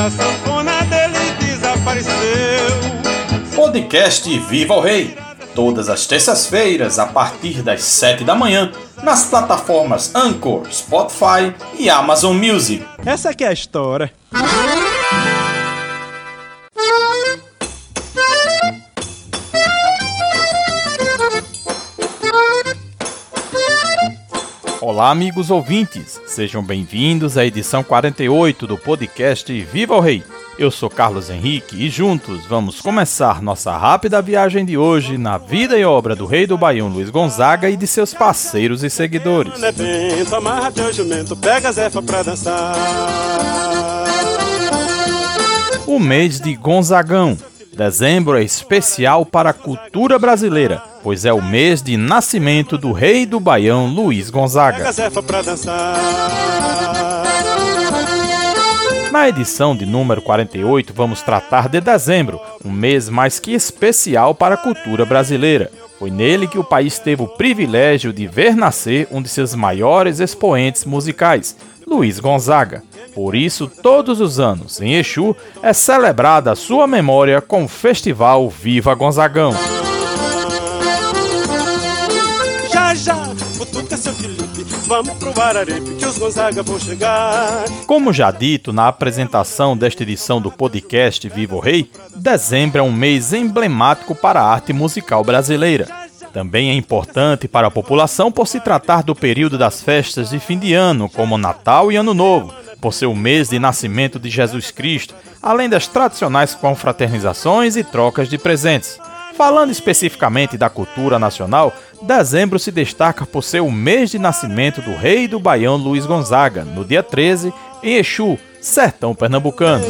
minha sanfona dele desapareceu. Podcast Viva o Rei. Todas as terças-feiras, a partir das 7 da manhã, nas plataformas Anchor, Spotify e Amazon Music. Essa aqui é a história. Olá, amigos ouvintes, sejam bem-vindos à edição 48 do podcast Viva o Rei. Eu sou Carlos Henrique e juntos vamos começar nossa rápida viagem de hoje na vida e obra do rei do Baião Luiz Gonzaga e de seus parceiros e seguidores. O mês de Gonzagão. Dezembro é especial para a cultura brasileira pois é o mês de nascimento do rei do Baião Luiz Gonzaga. Na edição de número 48, vamos tratar de dezembro, um mês mais que especial para a cultura brasileira. Foi nele que o país teve o privilégio de ver nascer um de seus maiores expoentes musicais, Luiz Gonzaga. Por isso, todos os anos, em Exu, é celebrada a sua memória com o festival Viva Gonzagão. Vamos pro Bararepe que os Gonzaga vão chegar. Como já dito na apresentação desta edição do podcast Vivo Rei, dezembro é um mês emblemático para a arte musical brasileira. Também é importante para a população por se tratar do período das festas de fim de ano, como Natal e Ano Novo, por ser o mês de nascimento de Jesus Cristo, além das tradicionais confraternizações e trocas de presentes. Falando especificamente da cultura nacional, dezembro se destaca por ser o mês de nascimento do rei do Baião Luiz Gonzaga, no dia 13, em Exu, sertão pernambucano.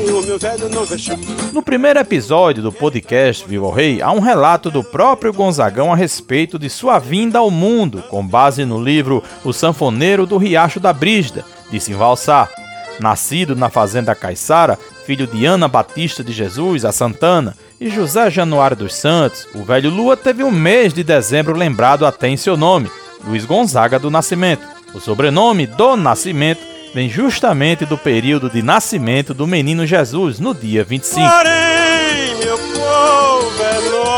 No primeiro episódio do podcast Viva o Rei, há um relato do próprio Gonzagão a respeito de sua vinda ao mundo, com base no livro O Sanfoneiro do Riacho da Brígida, de Simval Sá. Nascido na fazenda Caiçara, filho de Ana Batista de Jesus, a Santana, e José Januário dos Santos, o velho Lua teve um mês de dezembro lembrado até em seu nome, Luiz Gonzaga do Nascimento. O sobrenome do Nascimento vem justamente do período de nascimento do menino Jesus, no dia 25. Porém, meu povo é nobre.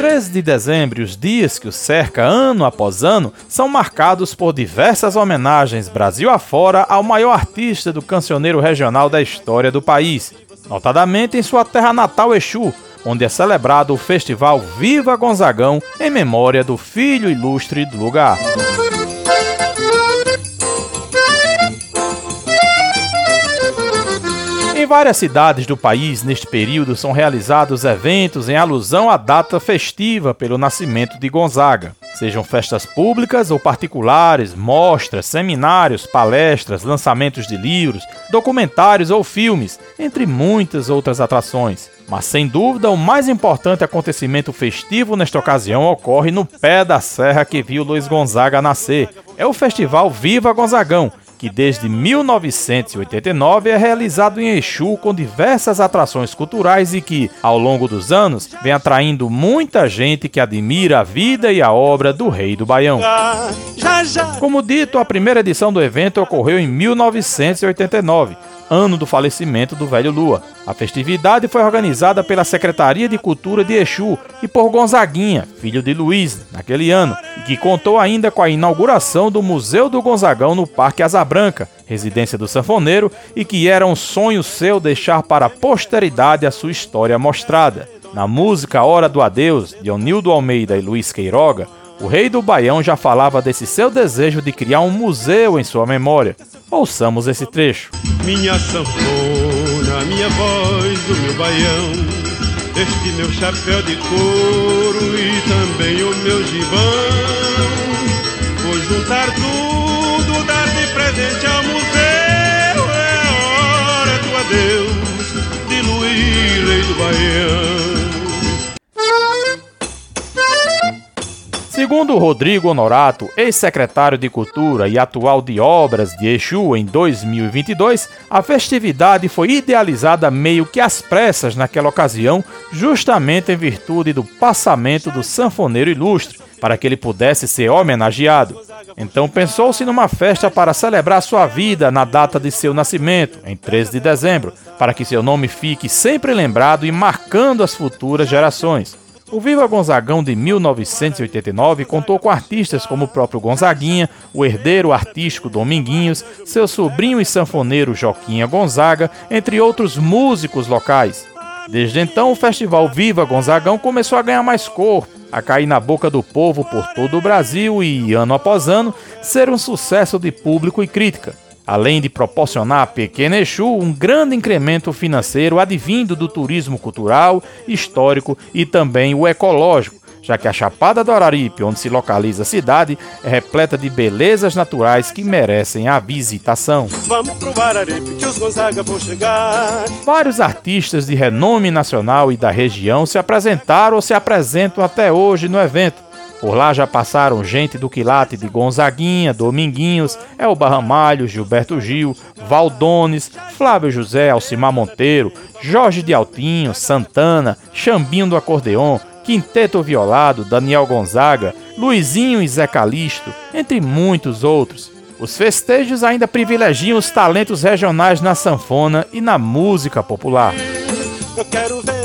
13 de dezembro, os dias que o cerca ano após ano, são marcados por diversas homenagens Brasil afora ao maior artista do cancioneiro regional da história do país, notadamente em sua terra natal Exu, onde é celebrado o festival Viva Gonzagão em memória do filho ilustre do lugar. Várias cidades do país, neste período, são realizados eventos em alusão à data festiva pelo nascimento de Gonzaga. Sejam festas públicas ou particulares, mostras, seminários, palestras, lançamentos de livros, documentários ou filmes, entre muitas outras atrações. Mas sem dúvida, o mais importante acontecimento festivo nesta ocasião ocorre no pé da serra que viu Luiz Gonzaga nascer. É o festival Viva Gonzagão, que desde 1989 é realizado em Exu com diversas atrações culturais e que, ao longo dos anos, vem atraindo muita gente que admira a vida e a obra do Rei do Baião. Como dito, a primeira edição do evento ocorreu em 1989 ano do falecimento do velho Lua. A festividade foi organizada pela Secretaria de Cultura de Exu e por Gonzaguinha, filho de Luiz, naquele ano, e que contou ainda com a inauguração do Museu do Gonzagão no Parque Asa Branca, residência do sanfoneiro, e que era um sonho seu deixar para a posteridade a sua história mostrada. Na música Hora do Adeus, de Onildo Almeida e Luiz Queiroga, o rei do Baião já falava desse seu desejo de criar um museu em sua memória. Ouçamos esse trecho. Minha sanfona, minha voz, o meu baião, este meu chapéu de couro e também o meu gibão. Vou juntar tudo, dar de presente ao museu. É hora do adeus de Luís, rei do Baião. Segundo Rodrigo Honorato, ex-secretário de Cultura e atual de Obras de Exu em 2022, a festividade foi idealizada meio que às pressas naquela ocasião, justamente em virtude do passamento do sanfoneiro ilustre, para que ele pudesse ser homenageado. Então pensou-se numa festa para celebrar sua vida na data de seu nascimento, em 13 de dezembro, para que seu nome fique sempre lembrado e marcando as futuras gerações. O Viva Gonzagão de 1989 contou com artistas como o próprio Gonzaguinha, o herdeiro artístico Dominguinhos, seu sobrinho e sanfoneiro Joquinha Gonzaga, entre outros músicos locais. Desde então, o festival Viva Gonzagão começou a ganhar mais corpo, a cair na boca do povo por todo o Brasil e, ano após ano, ser um sucesso de público e crítica além de proporcionar a Pequena Exu um grande incremento financeiro advindo do turismo cultural, histórico e também o ecológico, já que a Chapada do Araripe, onde se localiza a cidade, é repleta de belezas naturais que merecem a visitação. Vamos pro Araripe que os Gonzaga vão chegar. Vários artistas de renome nacional e da região se apresentaram ou se apresentam até hoje no evento por lá já passaram gente do quilate de Gonzaguinha, Dominguinhos, Elba Ramalho, Gilberto Gil, Valdones, Flávio José, Alcimar Monteiro, Jorge de Altinho, Santana, Chambinho do Acordeon, Quinteto Violado, Daniel Gonzaga, Luizinho e Zé Calixto, entre muitos outros. Os festejos ainda privilegiam os talentos regionais na sanfona e na música popular. Eu quero ver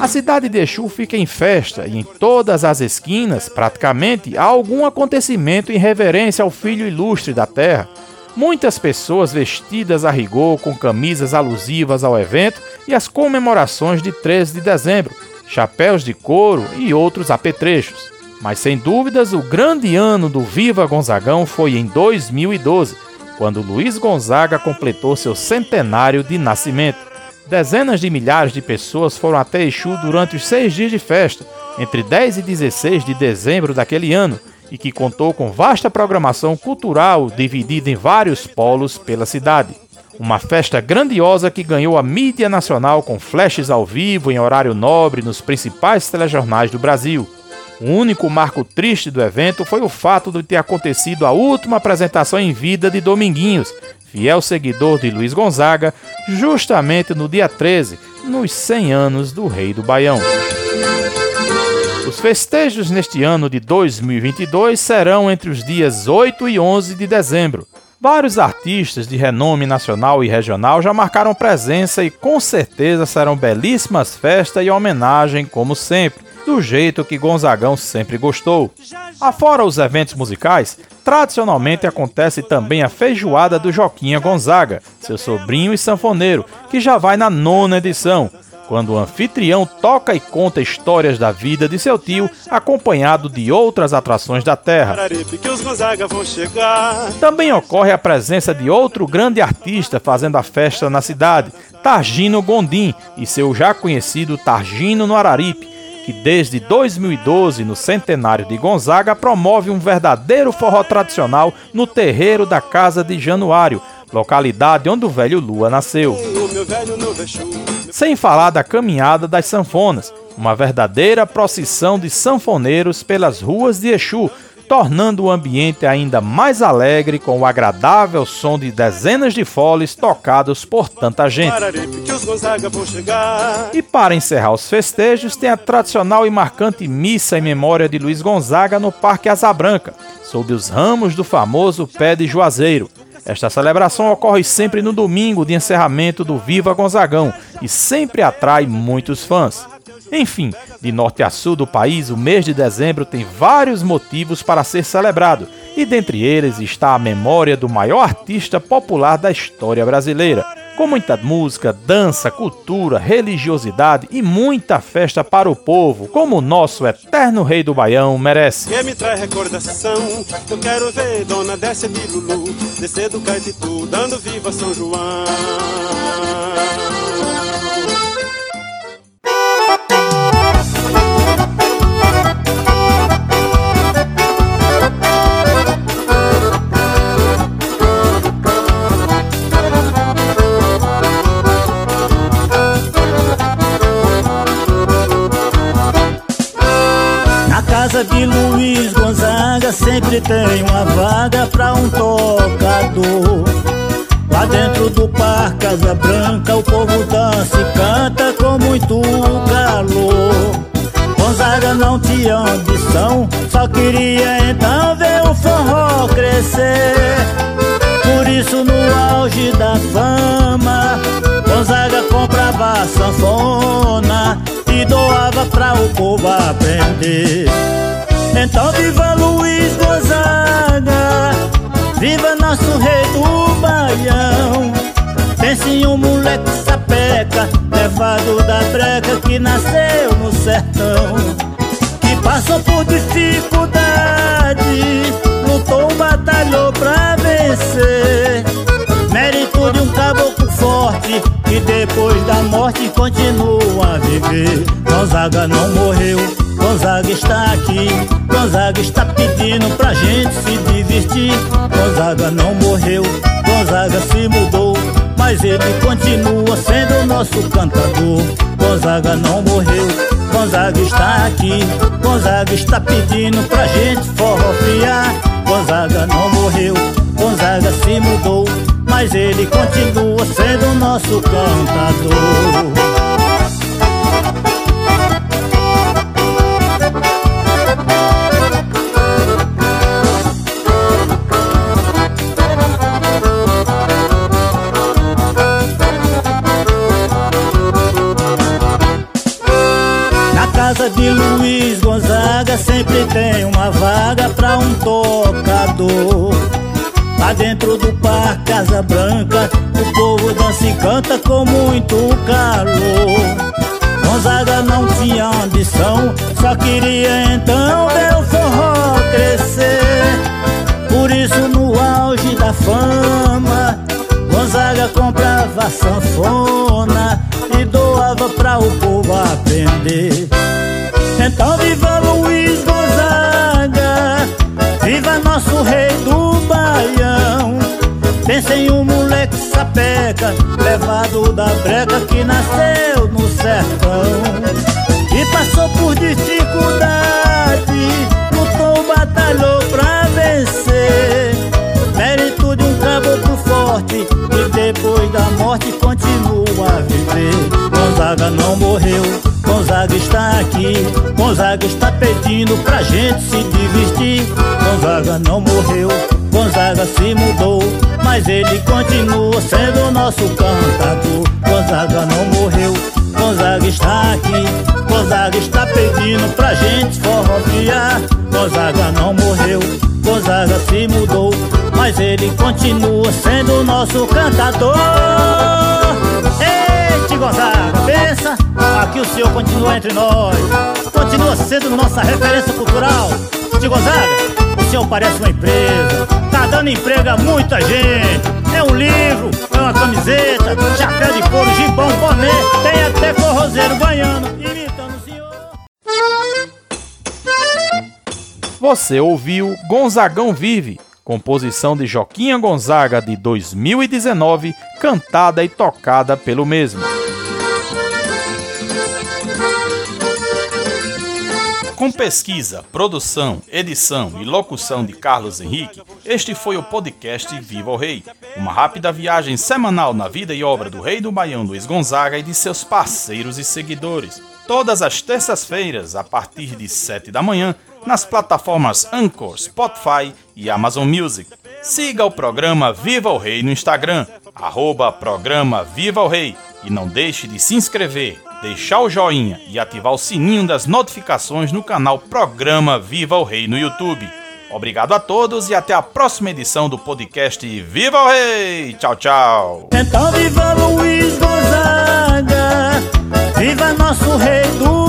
A cidade de Exu fica em festa e em todas as esquinas, praticamente, há algum acontecimento em reverência ao filho ilustre da terra. Muitas pessoas vestidas a rigor com camisas alusivas ao evento e às comemorações de 13 de dezembro, chapéus de couro e outros apetrechos. Mas sem dúvidas, o grande ano do Viva Gonzagão foi em 2012, quando Luiz Gonzaga completou seu centenário de nascimento. Dezenas de milhares de pessoas foram até Exu durante os seis dias de festa, entre 10 e 16 de dezembro daquele ano, e que contou com vasta programação cultural dividida em vários polos pela cidade. Uma festa grandiosa que ganhou a mídia nacional com flashes ao vivo em horário nobre nos principais telejornais do Brasil. O único marco triste do evento foi o fato de ter acontecido a última apresentação em vida de Dominguinhos, fiel seguidor de Luiz Gonzaga, justamente no dia 13, nos 100 anos do Rei do Baião. Os festejos neste ano de 2022 serão entre os dias 8 e 11 de dezembro. Vários artistas de renome nacional e regional já marcaram presença e com certeza serão belíssimas festas e homenagem, como sempre do jeito que Gonzagão sempre gostou. Afora os eventos musicais, tradicionalmente acontece também a feijoada do Joquinha Gonzaga, seu sobrinho e sanfoneiro, que já vai na nona edição, quando o anfitrião toca e conta histórias da vida de seu tio, acompanhado de outras atrações da terra. Também ocorre a presença de outro grande artista fazendo a festa na cidade, Targino Gondim, e seu já conhecido Targino no Araripe, que desde 2012, no centenário de Gonzaga, promove um verdadeiro forró tradicional no terreiro da Casa de Januário, localidade onde o velho Lua nasceu. Sem falar da caminhada das sanfonas, uma verdadeira procissão de sanfoneiros pelas ruas de Exu, tornando o ambiente ainda mais alegre com o agradável som de dezenas de foles tocados por tanta gente. E para encerrar os festejos, tem a tradicional e marcante missa em memória de Luiz Gonzaga no Parque Asa Branca, sob os ramos do famoso pé de Juazeiro. Esta celebração ocorre sempre no domingo de encerramento do Viva Gonzagão e sempre atrai muitos fãs. Enfim, de norte a sul do país, o mês de dezembro tem vários motivos para ser celebrado, e dentre eles está a memória do maior artista popular da história brasileira. Com muita música, dança, cultura, religiosidade e muita festa para o povo, como o nosso eterno rei do Baião merece. Me traz recordação, eu quero ver Dona de Lulu, descer do Caetitu, dando viva São João. Casa de Luiz Gonzaga sempre tem uma vaga pra um tocador. Lá dentro do Parque Casa Branca o povo dança e canta com muito calor. Gonzaga Gonzaga não tinha ambição, só queria então ver o forró crescer. Por isso no auge da fama, Gonzaga comprava sanfona doava pra o povo aprender. Então viva Luiz Gonzaga, viva nosso rei do Baião. Pense em um moleque sapeca, levado da breca que nasceu no sertão. Que passou por dificuldade, lutou, batalhou pra vencer. Mérito de um caboclo forte, que depois da morte continua a viver. Gonzaga não morreu, Gonzaga está aqui. Gonzaga está pedindo pra gente se divertir. Gonzaga não morreu, Gonzaga se mudou mas ele continua sendo nosso cantador. Gonzaga não morreu, Gonzaga está aqui. Gonzaga está pedindo pra gente forrofiar. Gonzaga não morreu, Gonzaga se mudou, mas ele continua sendo nosso cantador. Dentro do Parque Casa Branca, o povo dança e canta com muito calor. Gonzaga não tinha ambição, só queria então o forró crescer. Por isso no auge da fama, Gonzaga comprava sanfona e doava pra o povo aprender. Então viva Luiz Gonzaga, viva nosso rei do. Pensa em um moleque sapeca, levado da breca que nasceu no sertão. E passou por dificuldade, lutou, batalhou pra vencer. Mérito de um caboclo forte, que depois da morte continua a viver. Gonzaga não morreu Gonzaga está aqui, Gonzaga está pedindo pra gente se divertir. Gonzaga não morreu, Gonzaga se mudou, mas ele continua sendo nosso cantador. Gonzaga não morreu, Gonzaga está aqui, Gonzaga está pedindo pra gente forrofiar. Gonzaga não morreu, Gonzaga se mudou, mas ele continua sendo nosso cantador. Eita, Gonzaga, pensa! Aqui o senhor continua entre nós, continua sendo nossa referência cultural. De Gonzaga, o senhor parece uma empresa, tá dando emprego a muita gente. É um livro, é uma camiseta, chapéu de couro, gibão, boné, tem até forrozeiro baiano imitando o senhor. Você ouviu Gonzagão Vive, composição de Joquinha Gonzaga de 2019, cantada e tocada pelo mesmo. Com pesquisa, produção, edição e locução de Carlos Henrique, este foi o podcast Viva o Rei, uma rápida viagem semanal na vida e obra do rei do Baião Luiz Gonzaga e de seus parceiros e seguidores. Todas as terças-feiras, a partir de 7 da manhã, nas plataformas Anchor, Spotify e Amazon Music. Siga o programa Viva o Rei no Instagram, arroba programa Viva o Rei, e não deixe de se inscrever, deixar o joinha e ativar o sininho das notificações no canal Programa Viva o Rei no YouTube. Obrigado a todos e até a próxima edição do podcast Viva o Rei! Tchau, tchau! Então viva Luiz Gonzaga, viva nosso rei do